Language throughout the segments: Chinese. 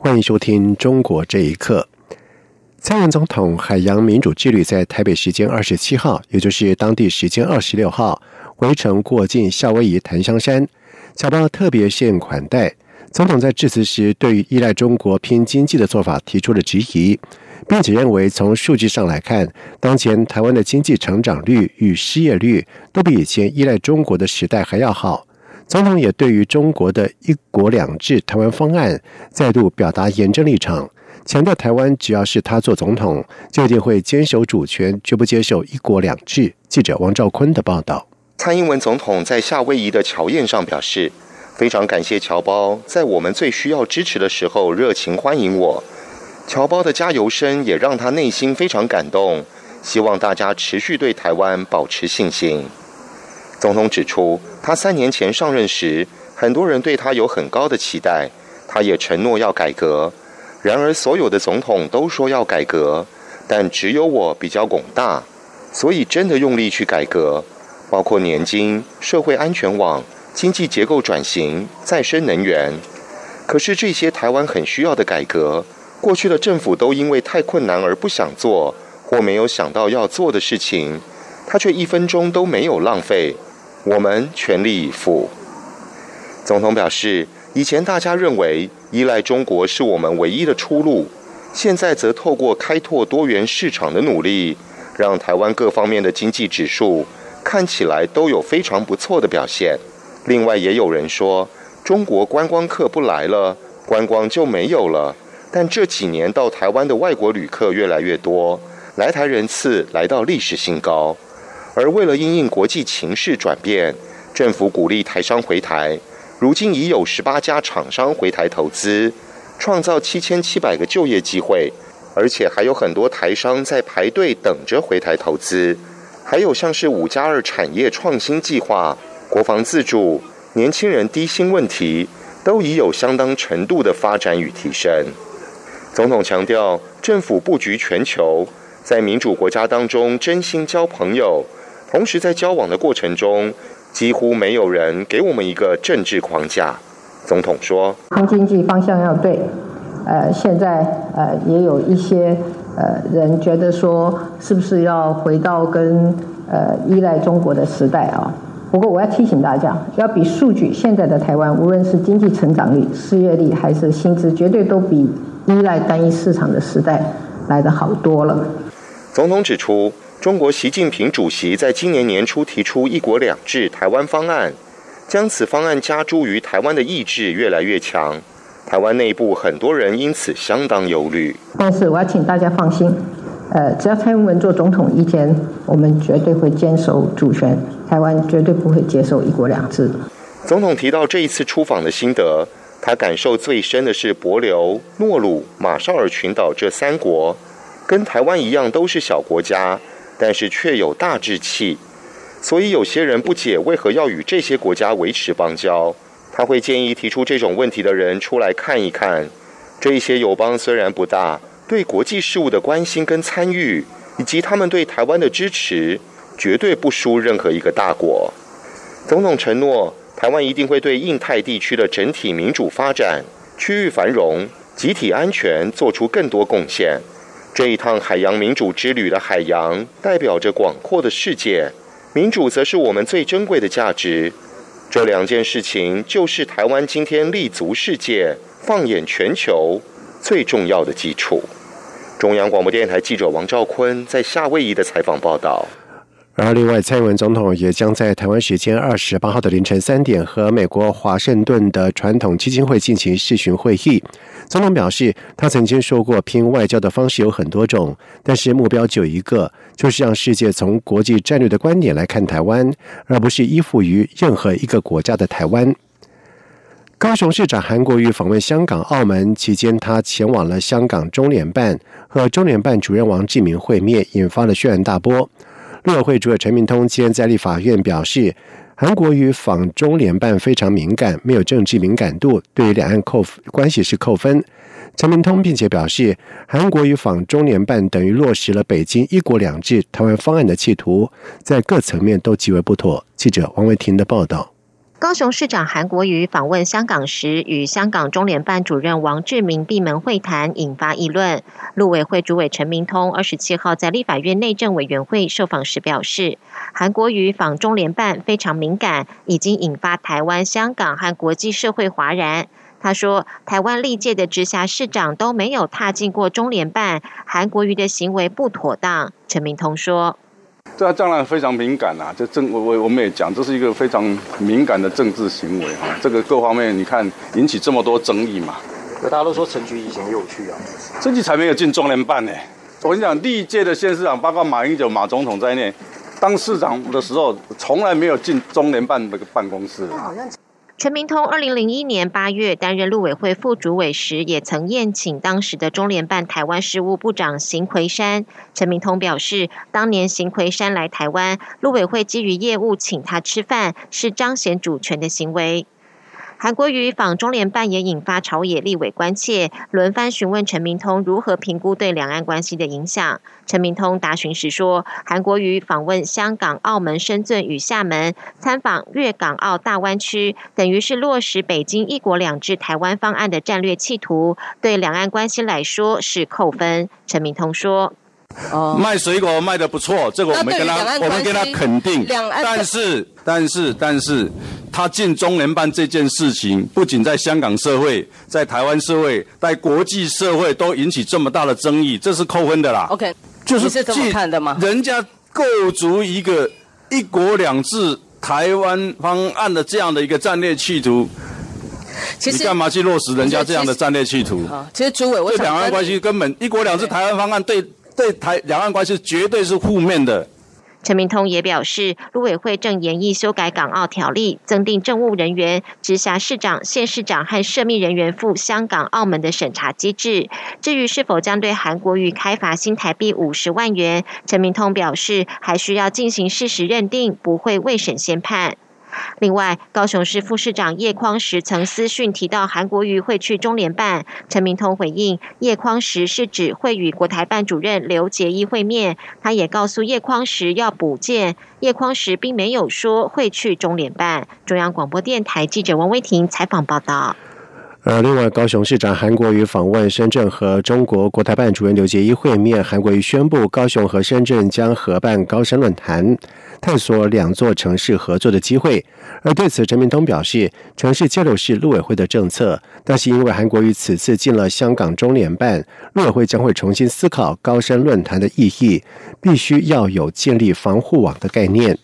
欢迎收听《中国这一刻》。蔡文总统海洋民主之旅在台北时间二十七号，也就是当地时间二十六号，回程过境夏威夷檀香山，侨胞特别现款待。总统在致辞时，对于依赖中国拼经济的做法提出了质疑，并且认为从数据上来看，当前台湾的经济成长率与失业率都比以前依赖中国的时代还要好。总统也对于中国的一国两制台湾方案再度表达严正立场，强调台湾只要是他做总统，就一定会坚守主权，绝不接受一国两制。记者王兆坤的报道。蔡英文总统在夏威夷的侨宴上表示，非常感谢侨胞在我们最需要支持的时候热情欢迎我，侨胞的加油声也让他内心非常感动，希望大家持续对台湾保持信心。总统指出，他三年前上任时，很多人对他有很高的期待，他也承诺要改革。然而，所有的总统都说要改革，但只有我比较拱大，所以真的用力去改革，包括年金、社会安全网、经济结构转型、再生能源。可是这些台湾很需要的改革，过去的政府都因为太困难而不想做，或没有想到要做的事情，他却一分钟都没有浪费。我们全力以赴。总统表示，以前大家认为依赖中国是我们唯一的出路，现在则透过开拓多元市场的努力，让台湾各方面的经济指数看起来都有非常不错的表现。另外，也有人说，中国观光客不来了，观光就没有了。但这几年到台湾的外国旅客越来越多，来台人次来到历史新高。而为了因应国际情势转变，政府鼓励台商回台，如今已有十八家厂商回台投资，创造七千七百个就业机会，而且还有很多台商在排队等着回台投资。还有像是五加二产业创新计划、国防自主、年轻人低薪问题，都已有相当程度的发展与提升。总统强调，政府布局全球，在民主国家当中真心交朋友。同时，在交往的过程中，几乎没有人给我们一个政治框架。总统说：“抗经济方向要对。”呃，现在呃也有一些呃人觉得说，是不是要回到跟呃依赖中国的时代啊？不过我要提醒大家，要比数据，现在的台湾无论是经济成长率、失业率还是薪资，绝对都比依赖单一市场的时代来得好多了。总统指出。中国习近平主席在今年年初提出“一国两制”台湾方案，将此方案加诸于台湾的意志越来越强。台湾内部很多人因此相当忧虑。但是我要请大家放心，呃，只要蔡英文做总统一天，我们绝对会坚守主权，台湾绝对不会接受“一国两制”。总统提到这一次出访的心得，他感受最深的是帛琉、诺鲁、马绍尔群岛这三国，跟台湾一样都是小国家。但是却有大志气，所以有些人不解为何要与这些国家维持邦交。他会建议提出这种问题的人出来看一看，这些友邦虽然不大，对国际事务的关心跟参与，以及他们对台湾的支持，绝对不输任何一个大国。总统承诺，台湾一定会对印太地区的整体民主发展、区域繁荣、集体安全做出更多贡献。这一趟海洋民主之旅的海洋，代表着广阔的世界；民主则是我们最珍贵的价值。这两件事情，就是台湾今天立足世界、放眼全球最重要的基础。中央广播电台记者王兆坤在夏威夷的采访报道。而另外，蔡英文总统也将在台湾时间二十八号的凌晨三点和美国华盛顿的传统基金会进行视讯会议。总统表示，他曾经说过，拼外交的方式有很多种，但是目标只有一个，就是让世界从国际战略的观点来看台湾，而不是依附于任何一个国家的台湾。高雄市长韩国瑜访问香港、澳门期间，他前往了香港中联办和中联办主任王志明会面，引发了轩然大波。陆委会主委陈明通今天在立法院表示，韩国与访中联办非常敏感，没有政治敏感度，对于两岸扣关系是扣分。陈明通并且表示，韩国与访中联办等于落实了北京“一国两制”台湾方案的企图，在各层面都极为不妥。记者王维婷的报道。高雄市长韩国瑜访问香港时，与香港中联办主任王志明闭门会谈，引发议论。陆委会主委陈明通二十七号在立法院内政委员会受访时表示，韩国瑜访中联办非常敏感，已经引发台湾、香港和国际社会哗然。他说，台湾历届的直辖市长都没有踏进过中联办，韩国瑜的行为不妥当。陈明通说。这当然非常敏感啊！这政我我我们也讲，这是一个非常敏感的政治行为哈。这个各方面你看引起这么多争议嘛？大家都说陈局以前也有去啊，陈局才没有进中联办呢。我跟你讲，历届的县市长，包括马英九马总统在内，当市长的时候从来没有进中联办那个办公室。陈明通二零零一年八月担任陆委会副主委时，也曾宴请当时的中联办台湾事务部长邢奎山。陈明通表示，当年邢奎山来台湾，陆委会基于业务请他吃饭，是彰显主权的行为。韩国瑜访中联办也引发朝野立委关切，轮番询问陈明通如何评估对两岸关系的影响。陈明通答询时说，韩国瑜访问香港、澳门、深圳与厦门，参访粤港澳大湾区，等于是落实北京“一国两制”台湾方案的战略企图，对两岸关系来说是扣分。陈明通说。卖水果卖的不错，这个我们跟他，我们跟他肯定。但是，但是，但是，他进中联办这件事情，不仅在香港社会，在台湾社会，在国际社会都引起这么大的争议，这是扣分的啦。OK，就是这么看的吗？人家构筑一个一国两制台湾方案的这样的一个战略企图，你干嘛去落实人家这样的战略企图？其实，主委，我对两岸关系根本一国两制台湾方案对。对台两岸关系绝对是负面的。陈明通也表示，陆委会正研议修改港澳条例，增订政务人员、直辖市长、县市长和涉密人员赴香港、澳门的审查机制。至于是否将对韩国瑜开罚新台币五十万元，陈明通表示，还需要进行事实认定，不会未审先判。另外，高雄市副市长叶匡时曾私讯提到韩国瑜会去中联办，陈明通回应叶匡时是指会与国台办主任刘杰一会面，他也告诉叶匡时要补件，叶匡时并没有说会去中联办。中央广播电台记者王威婷采访报道。而另外，高雄市长韩国瑜访问深圳和中国国台办主任刘杰一会面，韩国瑜宣布高雄和深圳将合办高山论坛。探索两座城市合作的机会，而对此，陈明通表示，城市交流是陆委会的政策，但是因为韩国瑜此次进了香港中联办，陆委会将会重新思考高山论坛的意义，必须要有建立防护网的概念。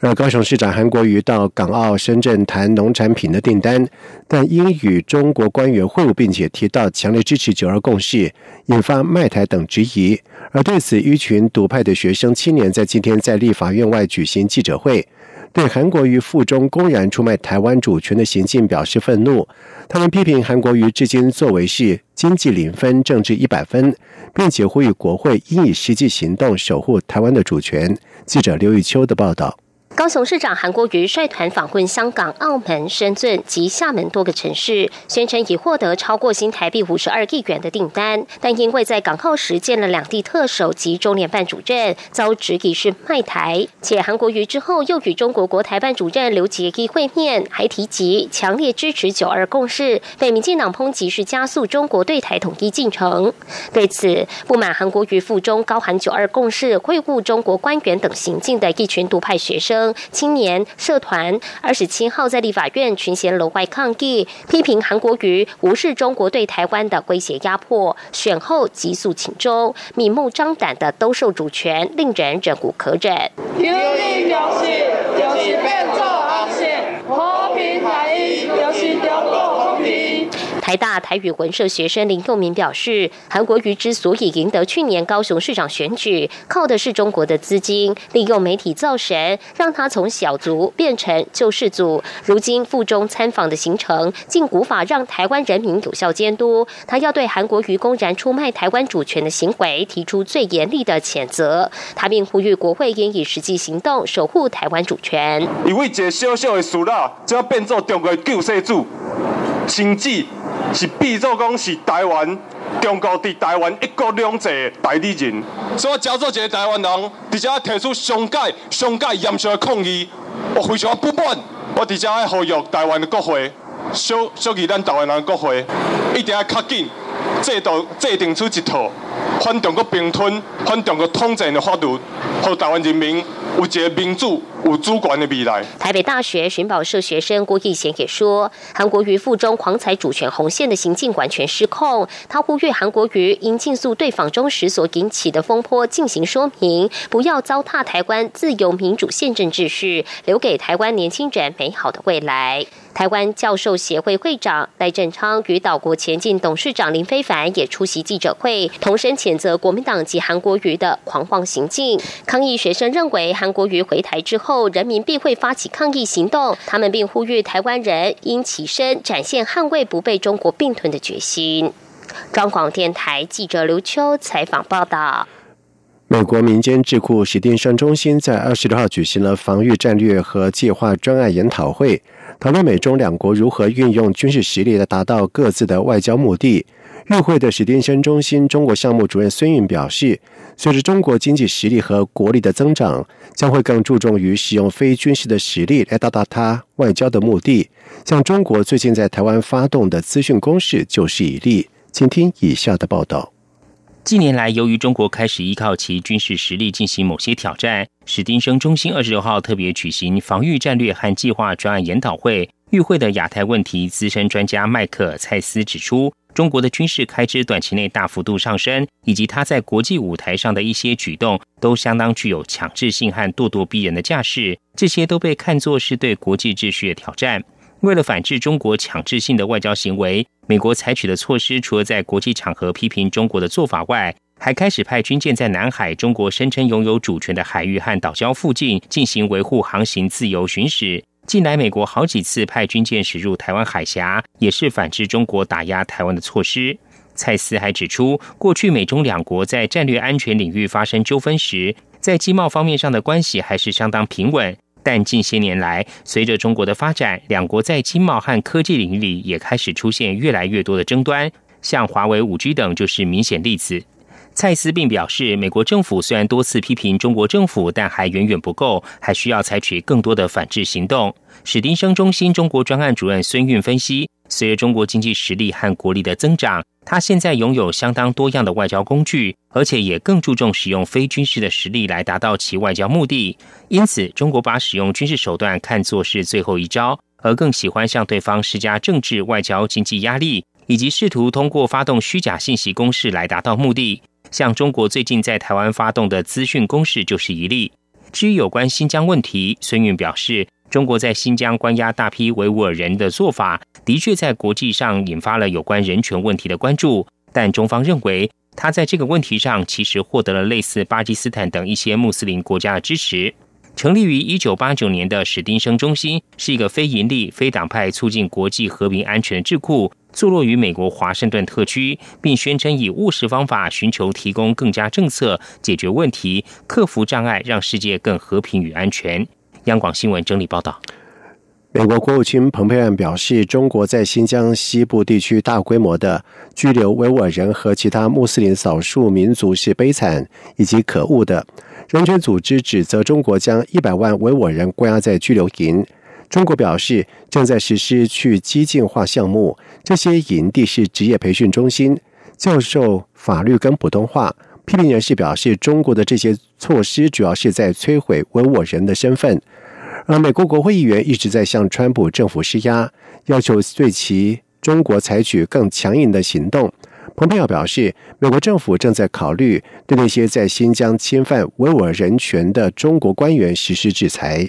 让高雄市长韩国瑜到港澳深圳谈农产品的订单，但因与中国官员会晤，并且提到强烈支持九二共识，引发卖台等质疑。而对此，一群独派的学生青年在今天在立法院外举行记者会，对韩国瑜附中公然出卖台湾主权的行径表示愤怒。他们批评韩国瑜至今作为是经济零分，政治一百分，并且呼吁国会应以实际行动守护台湾的主权。记者刘玉秋的报道。高雄市长韩国瑜率团访问香港、澳门、深圳及厦门多个城市，宣称已获得超过新台币五十二亿元的订单，但因为在港澳时见了两地特首及中联办主任，遭质疑是卖台。且韩国瑜之后又与中国国台办主任刘杰一会面，还提及强烈支持九二共识，被民进党抨击是加速中国对台统一进程。对此，不满韩国瑜附中高喊九二共识、会晤中国官员等行径的一群独派学生。青年社团二十七号在立法院群贤楼外抗议，批评韩国瑜无视中国对台湾的威胁压迫，选后急速请周，明目张胆的兜售主权，令人忍无可忍。台大台语文社学生林佑明表示，韩国瑜之所以赢得去年高雄市长选举，靠的是中国的资金，利用媒体造神，让他从小卒变成救世主。如今附中参访的行程，竟无法让台湾人民有效监督。他要对韩国瑜公然出卖台湾主权的行为提出最严厉的谴责。他并呼吁国会应以实际行动守护台湾主权。因为一个小小的事啦，就要变做中国救世主，甚至。是比作讲是台湾中国伫台湾一国两制的代理人，所以我叫做一个台湾人，直接提出上界上界严肃的抗议，我非常不满，我直接要呼吁台湾的国会，小小于咱台湾人国会，一定要较紧制度制定出一套反中国并吞、反中国统战的法律，和台湾人民。有一个民主、有主管的未来。台北大学寻宝社学生郭义贤也说，韩国瑜腹中狂踩主权红线的行径完全失控。他呼吁韩国瑜应尽速对访中时所引起的风波进行说明，不要糟蹋台湾自由民主宪政秩序，留给台湾年轻人美好的未来。台湾教授协会会长赖振昌与岛国前进董事长林非凡也出席记者会，同声谴责国民党及韩国瑜的狂妄行径。抗议学生认为，韩国瑜回台之后，后人民必会发起抗议行动。他们并呼吁台湾人应起身，展现捍卫不被中国并吞的决心。中广电台记者刘秋采访报道。美国民间智库史丁生中心在二十六号举行了防御战略和计划专案研讨会。讨论美中两国如何运用军事实力来达到各自的外交目的。与会的史丁生中心中国项目主任孙运表示，随着中国经济实力和国力的增长，将会更注重于使用非军事的实力来达到他外交的目的。像中国最近在台湾发动的资讯攻势就是一例。请听以下的报道。近年来，由于中国开始依靠其军事实力进行某些挑战，史丁生中心二十六号特别举行防御战略和计划专案研讨会。与会的亚太问题资深专家麦克蔡斯指出，中国的军事开支短期内大幅度上升，以及他在国际舞台上的一些举动，都相当具有强制性和咄咄逼人的架势，这些都被看作是对国际秩序的挑战。为了反制中国强制性的外交行为，美国采取的措施，除了在国际场合批评中国的做法外，还开始派军舰在南海中国声称拥有主权的海域和岛礁附近进行维护航行自由巡视。近来，美国好几次派军舰驶入台湾海峡，也是反制中国打压台湾的措施。蔡斯还指出，过去美中两国在战略安全领域发生纠纷时，在经贸方面上的关系还是相当平稳。但近些年来，随着中国的发展，两国在经贸和科技领域里也开始出现越来越多的争端，像华为、五 G 等就是明显例子。蔡斯并表示，美国政府虽然多次批评中国政府，但还远远不够，还需要采取更多的反制行动。史丁生中心中国专案主任孙运分析，随着中国经济实力和国力的增长，他现在拥有相当多样的外交工具，而且也更注重使用非军事的实力来达到其外交目的。因此，中国把使用军事手段看作是最后一招，而更喜欢向对方施加政治、外交、经济压力，以及试图通过发动虚假信息攻势来达到目的。像中国最近在台湾发动的资讯攻势就是一例。至于有关新疆问题，孙运表示，中国在新疆关押大批维吾尔人的做法，的确在国际上引发了有关人权问题的关注。但中方认为，他在这个问题上其实获得了类似巴基斯坦等一些穆斯林国家的支持。成立于一九八九年的史丁生中心是一个非营利、非党派促进国际和平安全智库。坐落于美国华盛顿特区，并宣称以务实方法寻求提供更加政策解决问题、克服障碍，让世界更和平与安全。央广新闻整理报道。美国国务卿蓬佩奥表示，中国在新疆西部地区大规模的拘留维吾尔人和其他穆斯林少数民族是悲惨以及可恶的。人权组织指责中国将一百万维吾尔人关押在拘留营。中国表示正在实施去激进化项目，这些营地是职业培训中心，教授法律跟普通话。批评人士表示，中国的这些措施主要是在摧毁维吾尔人的身份。而美国国会议员一直在向川普政府施压，要求对其中国采取更强硬的行动。蓬佩奥表示，美国政府正在考虑对那些在新疆侵犯维吾尔人权的中国官员实施制裁。